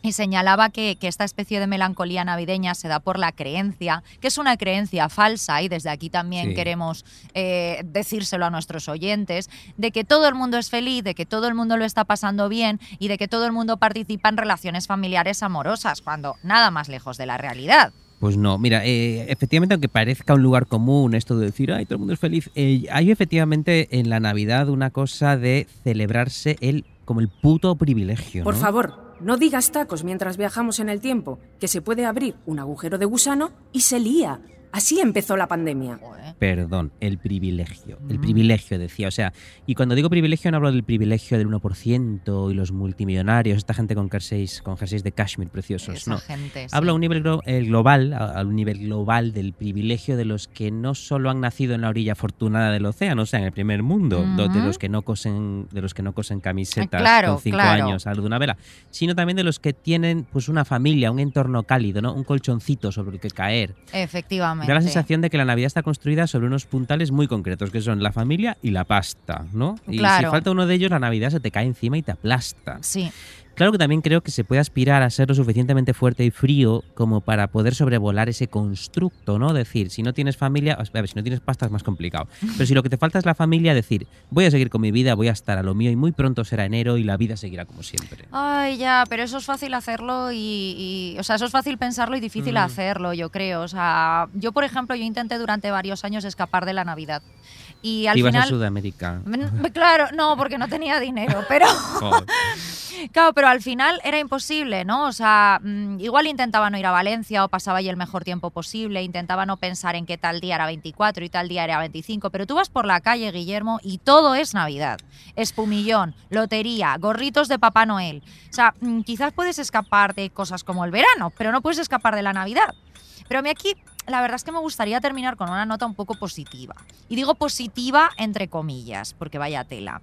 Y señalaba que, que esta especie de melancolía navideña se da por la creencia, que es una creencia falsa, y desde aquí también Sí. queremos eh, decírselo a nuestros oyentes, de que todo el mundo es feliz, de que todo el mundo lo está pasando bien y de que todo el mundo participa en relaciones familiares amorosas, cuando nada más lejos de la realidad. Pues no, mira, eh, efectivamente, aunque parezca un lugar común esto de decir, ay, todo el mundo es feliz, eh, hay efectivamente en la Navidad una cosa de celebrarse el como el puto privilegio. Por favor, no digas tacos mientras viajamos en el tiempo, que se puede abrir un agujero de gusano y se lía. Así empezó la pandemia. Joder. Perdón, el privilegio. El Mm. privilegio, decía. O sea, y cuando digo privilegio no hablo del privilegio del 1% y los multimillonarios, esta gente con jerseys, con jerseys de cashmere preciosos. Esa no. gente. sí. Hablo a un nivel glo- el global, a, a un nivel global del privilegio de los que no solo han nacido en la orilla afortunada del océano, o sea, en el primer mundo, do- de los que no cosen, de los que no cosen camisetas claro, con cinco claro. años a luz de una vela, sino también de los que tienen pues una familia, un entorno cálido, ¿no? Un colchoncito sobre el que caer. Efectivamente. Da la sensación de que la Navidad está construida sobre unos puntales muy concretos, que son la familia y la pasta, ¿no? Y Claro. si falta uno de ellos, la Navidad se te cae encima y te aplasta. Sí. Claro que también creo que se puede aspirar a ser lo suficientemente fuerte y frío como para poder sobrevolar ese constructo, ¿no? Decir, si no tienes familia, a ver, si no tienes pasta es más complicado. [laughs] Pero si lo que te falta es la familia, decir, voy a seguir con mi vida, voy a estar a lo mío y muy pronto será enero y la vida seguirá como siempre. Ay, ya, pero eso es fácil hacerlo y, y- o sea, eso es fácil pensarlo y difícil Mm. hacerlo, yo creo. O sea, yo, por ejemplo, yo intenté durante varios años escapar de la Navidad. Y al Ibas a. Sudamérica. Mm, Claro, no, porque no tenía dinero, [laughs] pero claro, pero al final era imposible, ¿no? O sea, mm, igual intentaba no ir a Valencia o pasaba ahí el mejor tiempo posible, intentaba no pensar en que tal día era 24 y tal día era 25, pero tú vas por la calle, Guillermo, y todo es Navidad. Espumillón, lotería, gorritos de Papá Noel. O sea, mm, quizás puedes escapar de cosas como el verano, pero no puedes escapar de la Navidad. Pero a mí aquí la verdad es que me gustaría terminar con una nota un poco positiva. Y digo positiva entre comillas, porque vaya tela.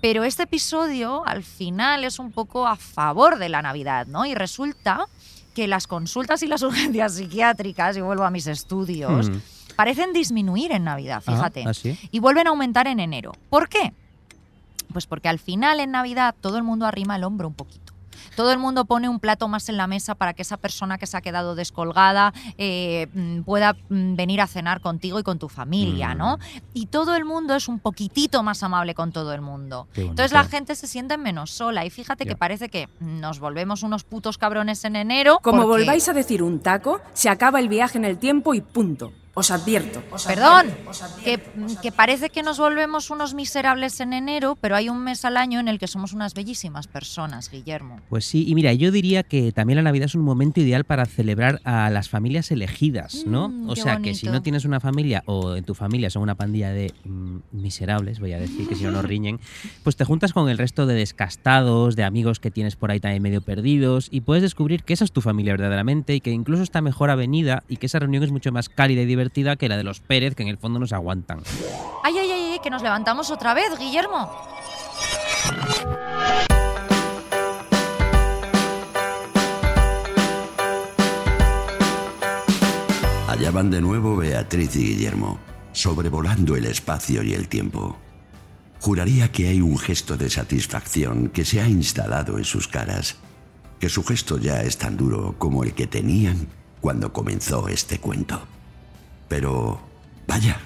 Pero este episodio al final es un poco a favor de la Navidad, ¿no? Y resulta que las consultas y las [laughs] urgencias psiquiátricas, y vuelvo a mis estudios, Mm. parecen disminuir en Navidad, Ah, fíjate. ¿ah, sí? Y vuelven a aumentar en enero. ¿Por qué? Pues porque al final en Navidad todo el mundo arrima el hombro un poquito. Todo el mundo pone un plato más en la mesa para que esa persona que se ha quedado descolgada eh, mm, pueda mm, venir a cenar contigo y con tu familia, Mm. ¿no? Y todo el mundo es un poquitito más amable con todo el mundo. Entonces la gente se siente menos sola y fíjate que parece que nos volvemos unos putos cabrones en enero. Como porque- volváis a decir un taco, se acaba el viaje en el tiempo y punto. Os advierto. os Perdón, advierto, os advierto, que, os que advierto. parece que nos volvemos unos miserables en enero, pero hay un mes al año en el que somos unas bellísimas personas, Guillermo. Pues sí, y mira, yo diría que también la Navidad es un momento ideal para celebrar a las familias elegidas, ¿no? Mm, o qué sea, que si no tienes una familia o en tu familia son una pandilla de mm, miserables, voy a decir que si no nos [laughs] riñen, pues te juntas con el resto de descastados, de amigos que tienes por ahí también medio perdidos y puedes descubrir que esa es tu familia verdaderamente y que incluso está mejor avenida y que esa reunión es mucho más cálida y divertida que la de los Pérez que en el fondo nos aguantan. Ay, ay, ay, ay, que nos levantamos otra vez, Guillermo. Allá van de nuevo Beatriz y Guillermo, sobrevolando el espacio y el tiempo. Juraría que hay un gesto de satisfacción que se ha instalado en sus caras, que su gesto ya es tan duro como el que tenían cuando comenzó este cuento. Pero, vaya,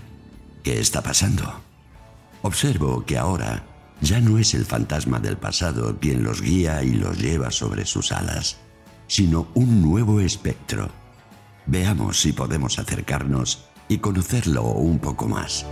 ¿qué está pasando? Observo que ahora ya no es el fantasma del pasado quien los guía y los lleva sobre sus alas, sino un nuevo espectro. Veamos si podemos acercarnos y conocerlo un poco más.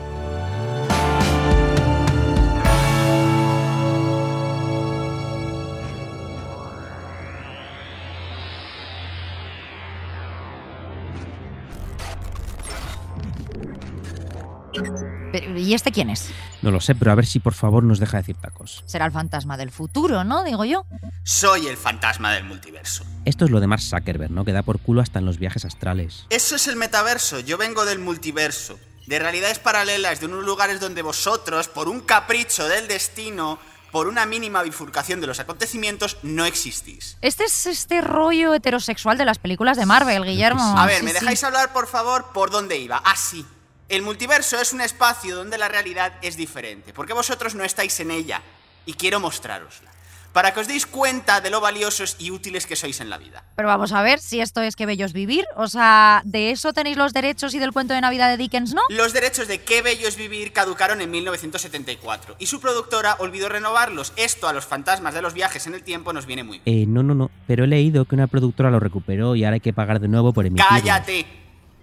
¿Y este quién es? No lo sé, pero a ver si por favor nos deja decir tacos. Será el fantasma del futuro, ¿no? Digo yo. Soy el fantasma del multiverso. Esto es lo de Mark Zuckerberg, ¿no? Que da por culo hasta en los viajes astrales. Eso es el metaverso, yo vengo del multiverso. De realidades paralelas, de unos lugares donde vosotros, por un capricho del destino, por una mínima bifurcación de los acontecimientos, no existís. Este es este rollo heterosexual de las películas de Marvel, Guillermo. A ver, ¿me dejáis hablar, por favor, por dónde iba? Así. El multiverso es un espacio donde la realidad es diferente, porque vosotros no estáis en ella, y quiero mostrárosla, para que os deis cuenta de lo valiosos y útiles que sois en la vida. Pero vamos a ver si esto es que bello es vivir. O sea, ¿de eso tenéis los derechos y del cuento de Navidad de Dickens, no? Los derechos de Qué bello es vivir caducaron en 1974, y su productora olvidó renovarlos. Esto a los fantasmas de los viajes en el tiempo nos viene muy bien. Eh, no, no, no. Pero he leído que una productora lo recuperó y ahora hay que pagar de nuevo por emitirlo. ¡Cállate!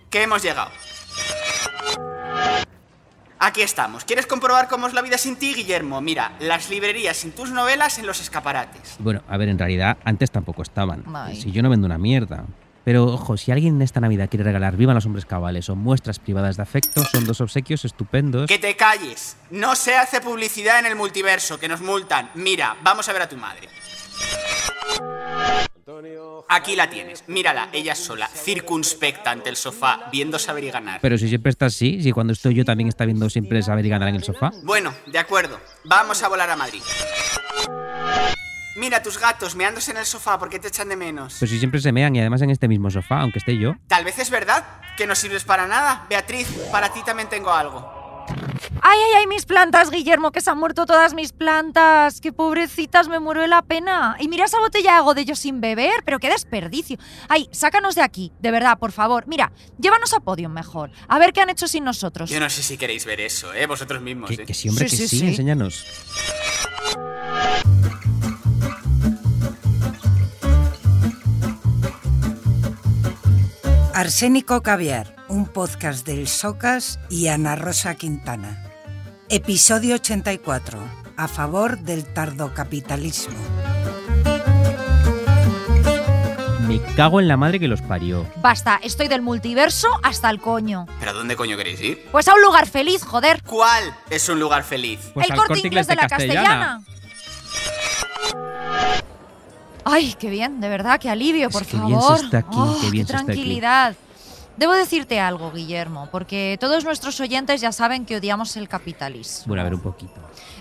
Que hemos llegado. Aquí estamos. ¿Quieres comprobar cómo es la vida sin ti, Guillermo? Mira, las librerías sin tus novelas en los escaparates. Bueno, a ver, en realidad antes tampoco estaban. Si yo no vendo una mierda. Pero ojo, si alguien en esta Navidad quiere regalar Vivan los hombres cabales o muestras privadas de afecto, son dos obsequios estupendos. Que te calles. No se hace publicidad en el multiverso, que nos multan. Mira, vamos a ver a tu madre. Aquí la tienes. Mírala, ella sola, circunspecta ante el sofá, viendo saber y ganar. Pero si siempre está así, si cuando estoy yo también está viendo siempre saber y ganar en el sofá. Bueno, de acuerdo. Vamos a volar a Madrid. Mira tus gatos meándose en el sofá porque te echan de menos. Pues si siempre se mean y además en este mismo sofá, aunque esté yo. Tal vez es verdad que no sirves para nada. Beatriz, para ti también tengo algo. ¡Ay, ay, ay, mis plantas, Guillermo! Que se han muerto todas mis plantas. ¡Qué pobrecitas! Me muero de la pena. Y mira esa botella de Godello sin beber. ¡Pero qué desperdicio! ¡Ay, sácanos de aquí! De verdad, por favor. Mira, llévanos a Podium mejor. A ver qué han hecho sin nosotros. Yo no sé si queréis ver eso, ¿eh? Vosotros mismos, Que, ¿eh? que sí, hombre, Sí, que sí, sí, sí. enséñanos. Arsénico Caviar, un podcast del Socas y Ana Rosa Quintana. Episodio 84. A favor del tardocapitalismo. Me cago en la madre que los parió. Basta, estoy del multiverso hasta el coño. ¿Pero a dónde coño queréis ir? Pues a un lugar feliz, joder. ¿Cuál es un lugar feliz? Pues el al corte Corte inglés de la castellana. Ay, qué bien, de verdad, qué alivio, Es por que favor. bien se está aquí, Oh, qué bien se está aquí. Debo decirte algo, Guillermo, porque todos nuestros oyentes ya saben que odiamos el capitalismo. Bueno, a ver un poquito.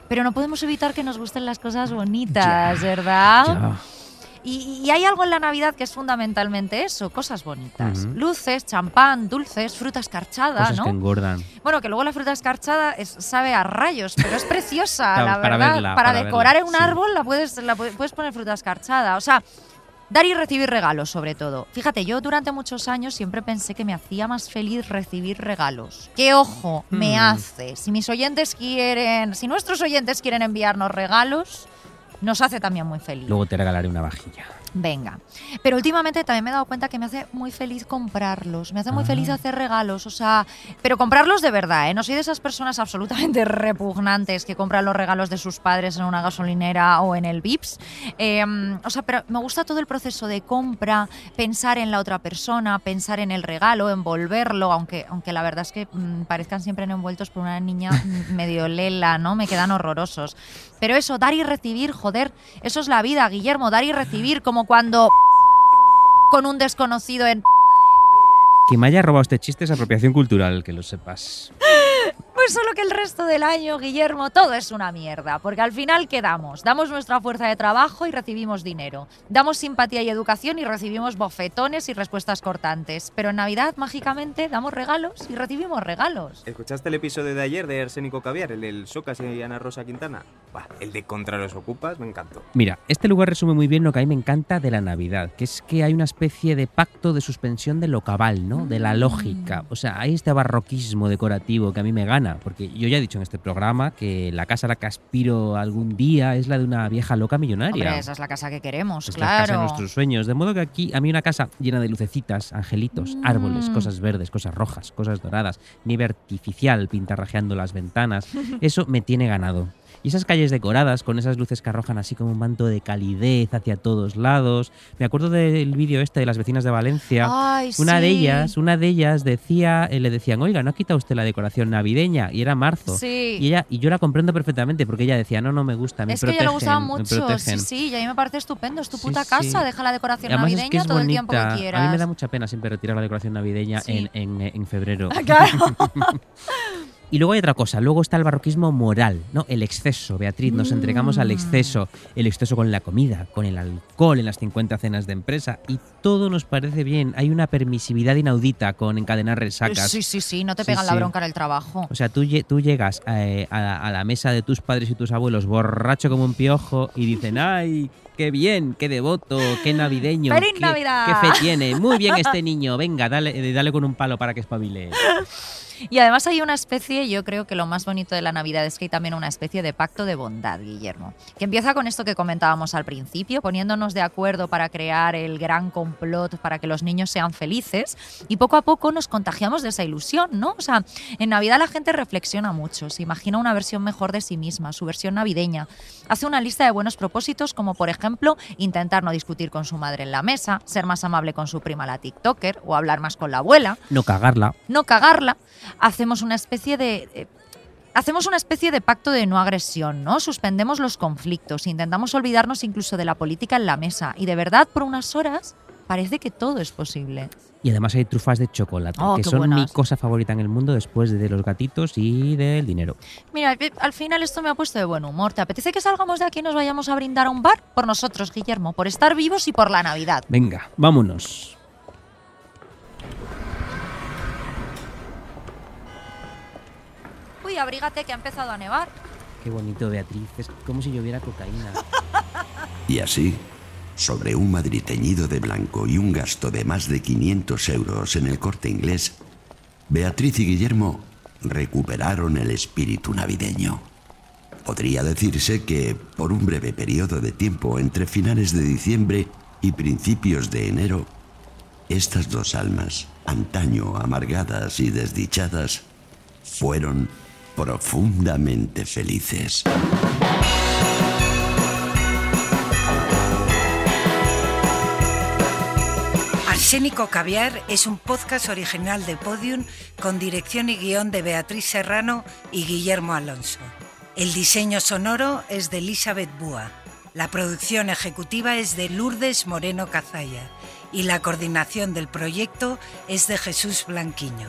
Pero no podemos evitar que nos gusten las cosas bonitas, ¿verdad? Ya. Y, y hay algo en la Navidad que es fundamentalmente eso, cosas bonitas. Ujú. Luces, champán, dulces, fruta escarchada, Cosas ¿no? que engordan. Bueno, que luego la fruta escarchada es- sabe a rayos, pero es [laughs] preciosa, la para verdad. verla, para, para decorar verla, en un sí. árbol la puedes, la pu- puedes poner fruta escarchada. O sea, dar y recibir regalos, sobre todo. Fíjate, yo durante muchos años siempre pensé que me hacía más feliz recibir regalos. ¿Qué ojo me Hmm. hace? Si mis oyentes quieren, si nuestros oyentes quieren enviarnos regalos, nos hace también muy feliz. Luego te regalaré una vajilla. Venga. Pero últimamente también me he dado cuenta que me hace muy feliz comprarlos. Me hace muy Ah. feliz hacer regalos. O sea, pero comprarlos de verdad, ¿eh? No soy de esas personas absolutamente [laughs] repugnantes que compran los regalos de sus padres en una gasolinera o en el Vips. Eh, o sea, pero me gusta todo el proceso de compra, pensar en la otra persona, pensar en el regalo, envolverlo, aunque, aunque la verdad es que mm, parezcan siempre envueltos por una niña [laughs] medio lela, ¿no? Me quedan horrorosos. Pero eso, dar y recibir, joder, eso es la vida, Guillermo, dar y recibir, como cuando con un desconocido en... Que me haya robado este chiste es apropiación cultural, que lo sepas. Pues solo que el resto del año, Guillermo, todo es una mierda, porque al final ¿qué damos? Damos nuestra fuerza de trabajo y recibimos dinero. Damos simpatía y educación y recibimos bofetones y respuestas cortantes. Pero en Navidad, mágicamente, damos regalos y recibimos regalos. ¿Escuchaste el episodio de ayer de Arsénico Caviar, el del Socas y Ana Rosa Quintana? El de Contra los Ocupas me encantó. Mira, este lugar resume muy bien lo que a mí me encanta de la Navidad, que es que hay una especie de pacto de suspensión de lo cabal, ¿no? De la lógica. O sea, hay este barroquismo decorativo que a mí me gana, porque yo ya he dicho en este programa que la casa a la que aspiro algún día es la de una vieja loca millonaria. Hombre, esa es la casa que queremos, Es la casa de claro. nuestros sueños. De modo que aquí a mí una casa llena de lucecitas, angelitos, árboles, Mm. cosas verdes, cosas rojas, cosas doradas, nieve artificial pintarrajeando las ventanas, [laughs] eso me tiene ganado. Y esas calles decoradas con esas luces que arrojan así como un manto de calidez hacia todos lados. Me acuerdo del vídeo este de las vecinas de Valencia. Ay, Una de sí. ellas, una de ellas decía, eh, le decían, oiga, ¿no ha quitado usted la decoración navideña? Y era marzo. Sí. Y ella, y yo la comprendo perfectamente porque ella decía, no, no me gusta, me Es que protegen, le gustaba me mucho. Sí, protegen". sí, y a mí me parece estupendo. Es tu puta sí. casa, deja la decoración además es navideña que es todo el tiempo que bonita. quieras. A mí me da mucha pena siempre retirar la decoración navideña en, en- en febrero. Claro. [laughs] [laughs] Y luego hay otra cosa, luego está el barroquismo moral, ¿no? El exceso, Beatriz, nos entregamos Mm. al exceso, el exceso con la comida, con el alcohol en las 50 cenas de empresa y todo nos parece bien. Hay una permisividad inaudita con encadenar resacas. Sí, sí, sí, no te Sí, pegan la bronca en el trabajo. O sea, tú, tú llegas eh, a, a la mesa de tus padres y tus abuelos borracho como un piojo y dicen, ¡ay! ¡Qué bien! ¡Qué devoto! ¡Qué navideño! ¡Feliz qué, Navidad! ¡Qué fe tiene! Muy bien [laughs] este niño. Venga, dale, eh, dale con un palo para que espabile. Y además hay una especie, yo creo que lo más bonito de la Navidad es que hay también una especie de pacto de bondad, Guillermo, que empieza con esto que comentábamos al principio, poniéndonos de acuerdo para crear el gran complot para que los niños sean felices y poco a poco nos contagiamos de esa ilusión, ¿no? O sea, en Navidad la gente reflexiona mucho, se imagina una versión mejor de sí misma, su versión navideña, hace una lista de buenos propósitos como por ejemplo intentar no discutir con su madre en la mesa, ser más amable con su prima la TikToker o hablar más con la abuela No cagarla. no cagarla, hacemos una especie de... eh, Hacemos una especie de pacto de no agresión, ¿no? Suspendemos los conflictos, intentamos olvidarnos incluso de la política en la mesa y de verdad por unas horas parece que todo es posible. Y además hay trufas de chocolate, Oh, que son mi cosa favorita en el mundo después de los gatitos y del dinero. Mira, eh, al final esto me ha puesto de buen humor. ¿Te apetece que salgamos de aquí y nos vayamos a brindar a un bar? Por nosotros, Guillermo, por estar vivos y por la Navidad. Venga, vámonos. Uy, abrígate que ha empezado a nevar. Qué bonito, Beatriz. Es como si lloviera cocaína. [laughs] Y así, sobre un Madrid teñido de blanco y un gasto de más de 500 euros en el corte inglés, Beatriz y Guillermo recuperaron el espíritu navideño. Podría decirse que, por un breve periodo de tiempo entre finales de diciembre y principios de enero, estas dos almas, antaño amargadas y desdichadas, fueron profundamente felices. Arsénico Caviar es un podcast original de Podium con dirección y guion de Beatriz Serrano y Guillermo Alonso. El diseño sonoro es de Elizabeth Búa. La producción ejecutiva es de Lourdes Moreno Cazalla y la coordinación del proyecto es de Jesús Blanquiño.